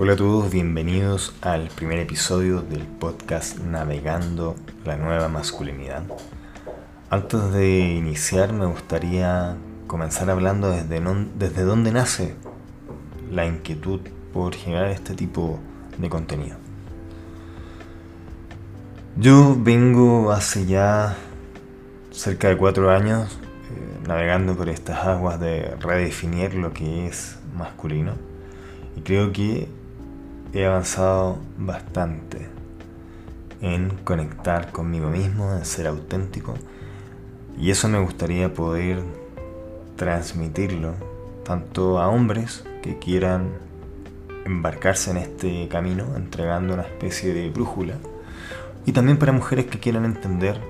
Hola a todos, bienvenidos al primer episodio del podcast Navegando la nueva masculinidad. Antes de iniciar me gustaría comenzar hablando desde, desde dónde nace la inquietud por generar este tipo de contenido. Yo vengo hace ya cerca de cuatro años eh, navegando por estas aguas de redefinir lo que es masculino y creo que he avanzado bastante en conectar conmigo mismo, en ser auténtico y eso me gustaría poder transmitirlo tanto a hombres que quieran embarcarse en este camino entregando una especie de brújula y también para mujeres que quieran entender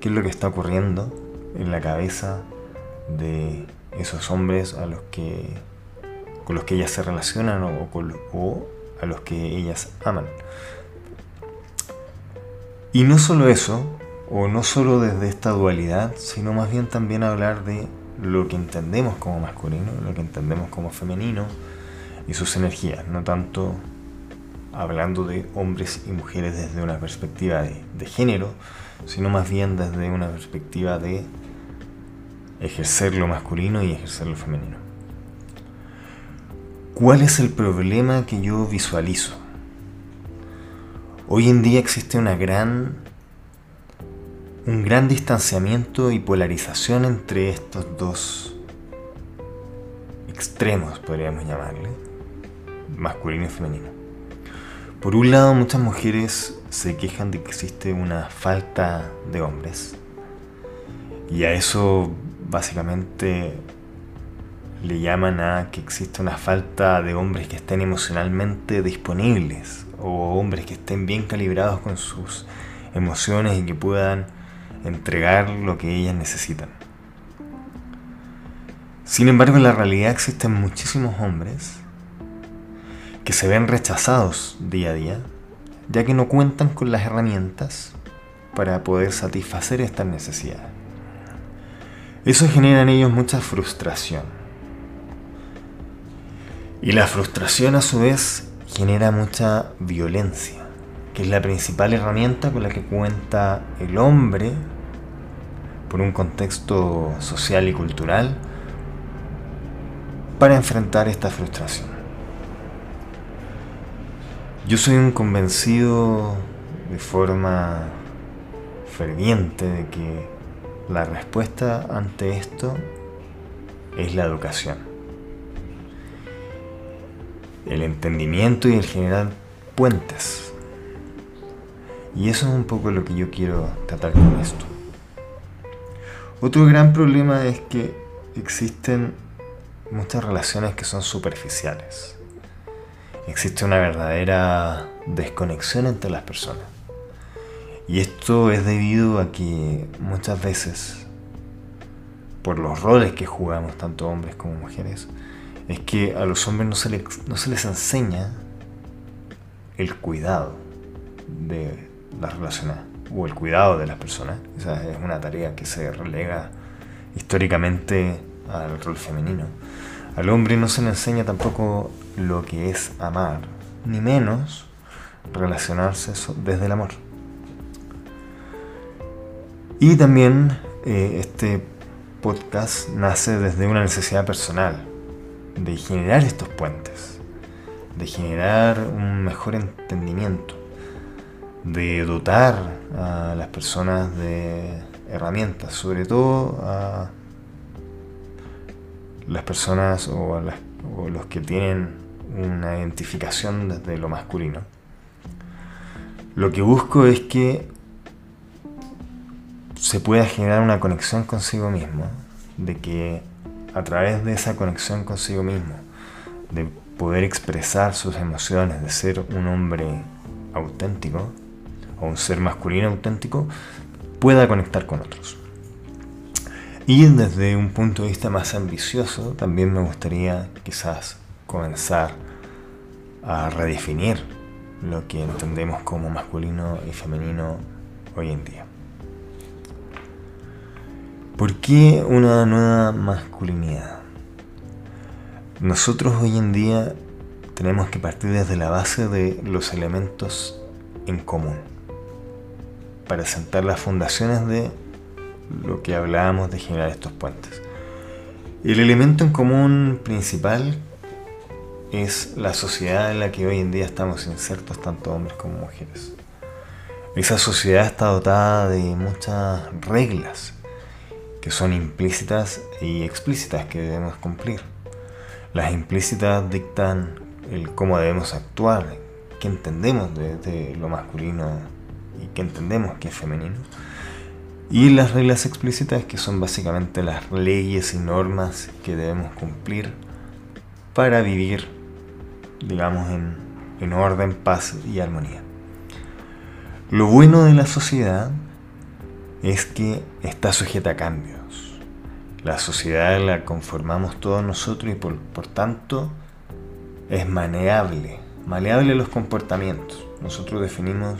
qué es lo que está ocurriendo en la cabeza de esos hombres a los que con los que ellas se relacionan o, o a los que ellas aman. Y no solo eso, o no solo desde esta dualidad, sino más bien también hablar de lo que entendemos como masculino, lo que entendemos como femenino y sus energías, no tanto hablando de hombres y mujeres desde una perspectiva de, de género, sino más bien desde una perspectiva de ejercer lo masculino y ejercer lo femenino. ¿Cuál es el problema que yo visualizo? Hoy en día existe una gran un gran distanciamiento y polarización entre estos dos extremos, podríamos llamarle, masculino y femenino. Por un lado, muchas mujeres se quejan de que existe una falta de hombres. Y a eso básicamente le llaman a que existe una falta de hombres que estén emocionalmente disponibles o hombres que estén bien calibrados con sus emociones y que puedan entregar lo que ellas necesitan. Sin embargo, en la realidad existen muchísimos hombres que se ven rechazados día a día, ya que no cuentan con las herramientas para poder satisfacer estas necesidades. Eso genera en ellos mucha frustración. Y la frustración a su vez genera mucha violencia, que es la principal herramienta con la que cuenta el hombre por un contexto social y cultural para enfrentar esta frustración. Yo soy un convencido de forma ferviente de que la respuesta ante esto es la educación. El entendimiento y el generar puentes. Y eso es un poco lo que yo quiero tratar con esto. Otro gran problema es que existen muchas relaciones que son superficiales existe una verdadera desconexión entre las personas. Y esto es debido a que muchas veces, por los roles que jugamos, tanto hombres como mujeres, es que a los hombres no se, les, no se les enseña el cuidado de las relaciones o el cuidado de las personas. Esa es una tarea que se relega históricamente al rol femenino. Al hombre no se le enseña tampoco lo que es amar, ni menos relacionarse desde el amor. Y también eh, este podcast nace desde una necesidad personal de generar estos puentes, de generar un mejor entendimiento, de dotar a las personas de herramientas, sobre todo a las personas o, o los que tienen una identificación desde lo masculino. Lo que busco es que se pueda generar una conexión consigo mismo, de que a través de esa conexión consigo mismo, de poder expresar sus emociones, de ser un hombre auténtico o un ser masculino auténtico, pueda conectar con otros. Y desde un punto de vista más ambicioso, también me gustaría quizás comenzar a redefinir lo que entendemos como masculino y femenino hoy en día. ¿Por qué una nueva masculinidad? Nosotros hoy en día tenemos que partir desde la base de los elementos en común para sentar las fundaciones de lo que hablábamos de generar estos puentes. El elemento en común principal es la sociedad en la que hoy en día estamos insertos tanto hombres como mujeres. Esa sociedad está dotada de muchas reglas que son implícitas y explícitas que debemos cumplir. Las implícitas dictan cómo debemos actuar, qué entendemos de, lo masculino y qué entendemos que es femenino. Y las reglas explícitas que son básicamente las leyes y normas que debemos cumplir para vivir, digamos, en, en orden, paz y armonía. Lo bueno de la sociedad es que está sujeta a cambios. La sociedad la conformamos todos nosotros y por, tanto es maneable, maleable los comportamientos. Nosotros definimos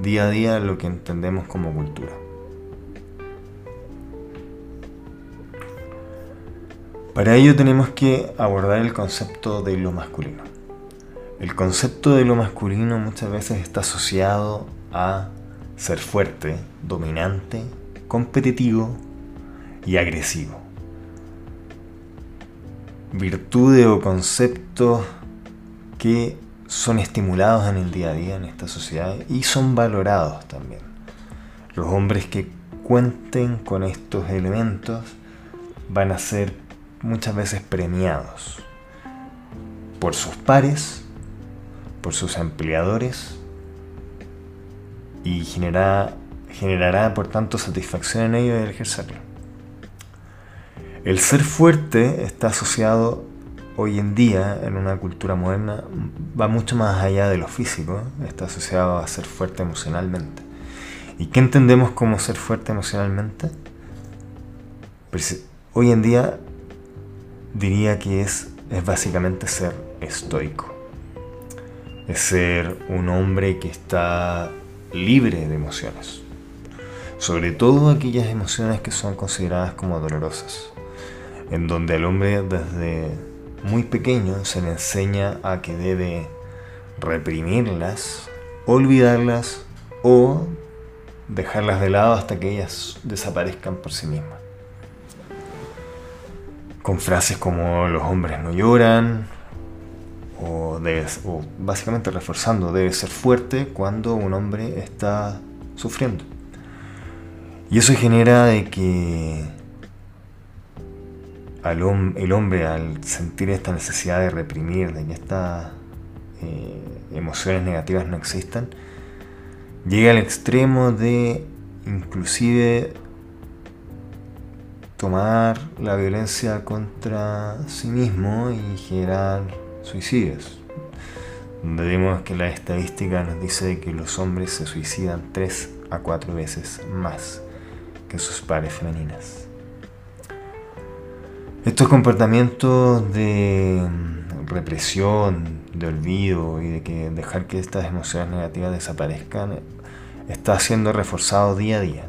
día a día lo que entendemos como cultura. Para ello tenemos que abordar el concepto de lo masculino. El concepto de lo masculino muchas veces está asociado a ser fuerte, dominante, competitivo y agresivo. Virtudes o conceptos que son estimulados en el día a día en esta sociedad y son valorados también. Los hombres que cuenten con estos elementos van a ser muchas veces premiados por sus pares, por sus empleadores y generará, generará por tanto satisfacción en ello de ejercerlo. El ser fuerte está asociado hoy en día en una cultura moderna, va mucho más allá de lo físico, está asociado a ser fuerte emocionalmente. ¿Y qué entendemos como ser fuerte emocionalmente? Pues, hoy en día diría que es, es básicamente ser estoico. Es ser un hombre que está libre de emociones. Sobre todo aquellas emociones que son consideradas como dolorosas en donde al hombre desde muy pequeño se le enseña a que debe reprimirlas, olvidarlas o dejarlas de lado hasta que ellas desaparezcan por sí mismas. Con frases como los hombres no lloran, o, o básicamente reforzando, debe ser fuerte cuando un hombre está sufriendo. Y eso genera de que el hombre al sentir esta necesidad de reprimir, de que estas eh, emociones negativas no existan, llega al extremo de inclusive tomar la violencia contra sí mismo y generar suicidios. Donde vemos que la estadística nos dice que los hombres se suicidan tres a cuatro veces más que sus pares femeninas. Estos comportamientos de represión, de olvido y de que dejar que estas emociones negativas desaparezcan está siendo reforzado día a día.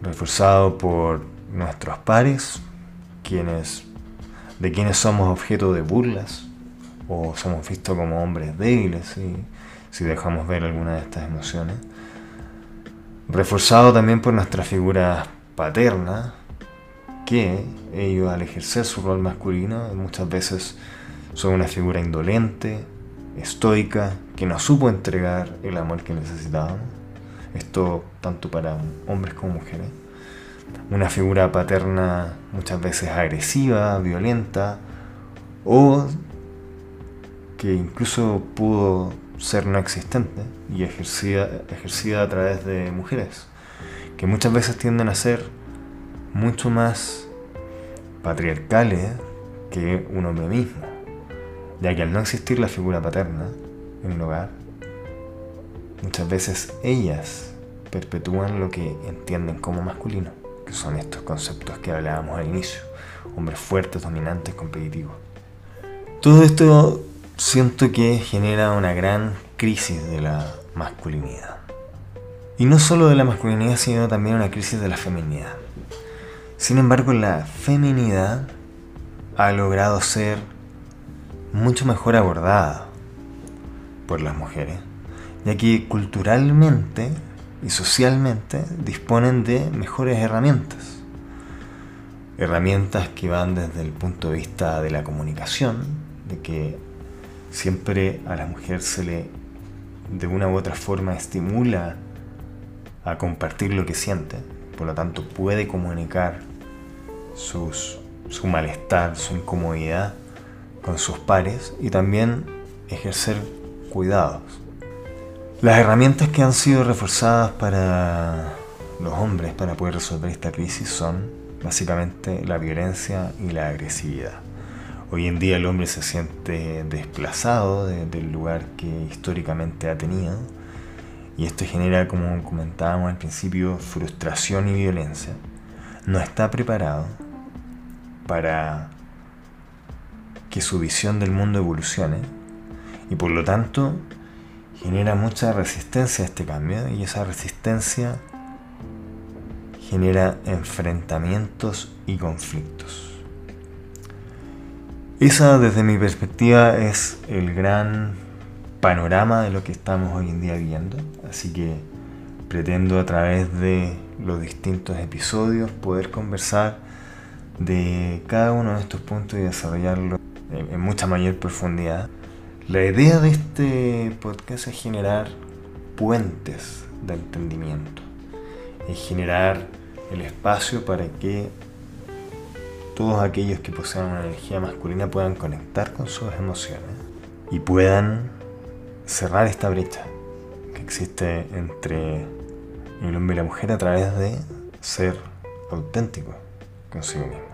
Reforzado por nuestros pares, quienes, de quienes somos objeto de burlas o somos vistos como hombres débiles si dejamos ver alguna de estas emociones. Reforzado también por nuestra figura paterna, que ellos al ejercer su rol masculino muchas veces son una figura indolente, estoica, que no supo entregar el amor que necesitábamos. Esto tanto para hombres como mujeres. Una figura paterna muchas veces agresiva, violenta, o que incluso pudo ser no existente y ejercida, ejercida a través de mujeres, que muchas veces tienden a ser mucho más patriarcales que un hombre mismo, ya que al no existir la figura paterna en un hogar, muchas veces ellas perpetúan lo que entienden como masculino, que son estos conceptos que hablábamos al inicio, hombres fuertes, dominantes, competitivos. Todo esto siento que genera una gran crisis de la masculinidad. Y no solo de la masculinidad, sino también una crisis de la feminidad. Sin embargo, la feminidad ha logrado ser mucho mejor abordada por las mujeres, ya que culturalmente y socialmente disponen de mejores herramientas. Herramientas que van desde el punto de vista de la comunicación, de que siempre a la mujer se le de una u otra forma estimula a compartir lo que siente, por lo tanto puede comunicar su malestar, su incomodidad con sus pares y también ejercer cuidados. Las herramientas que han sido reforzadas para los hombres para poder resolver esta crisis son básicamente la violencia y la agresividad. Hoy en día el hombre se siente desplazado del lugar que históricamente ha tenido y esto genera, como comentábamos al principio, frustración y violencia. No está preparado para que su visión del mundo evolucione y por lo tanto genera mucha resistencia a este cambio y esa resistencia genera enfrentamientos y conflictos. Esa desde mi perspectiva es el gran panorama de lo que estamos hoy en día viendo, así que pretendo a través de los distintos episodios poder conversar de cada uno de estos puntos y desarrollarlo en, mucha mayor profundidad. La idea de este podcast es generar puentes de entendimiento, es generar el espacio para que todos aquellos que poseen una energía masculina puedan conectar con sus emociones y puedan cerrar esta brecha que existe entre el hombre y la mujer a través de ser auténtico consigo mismo.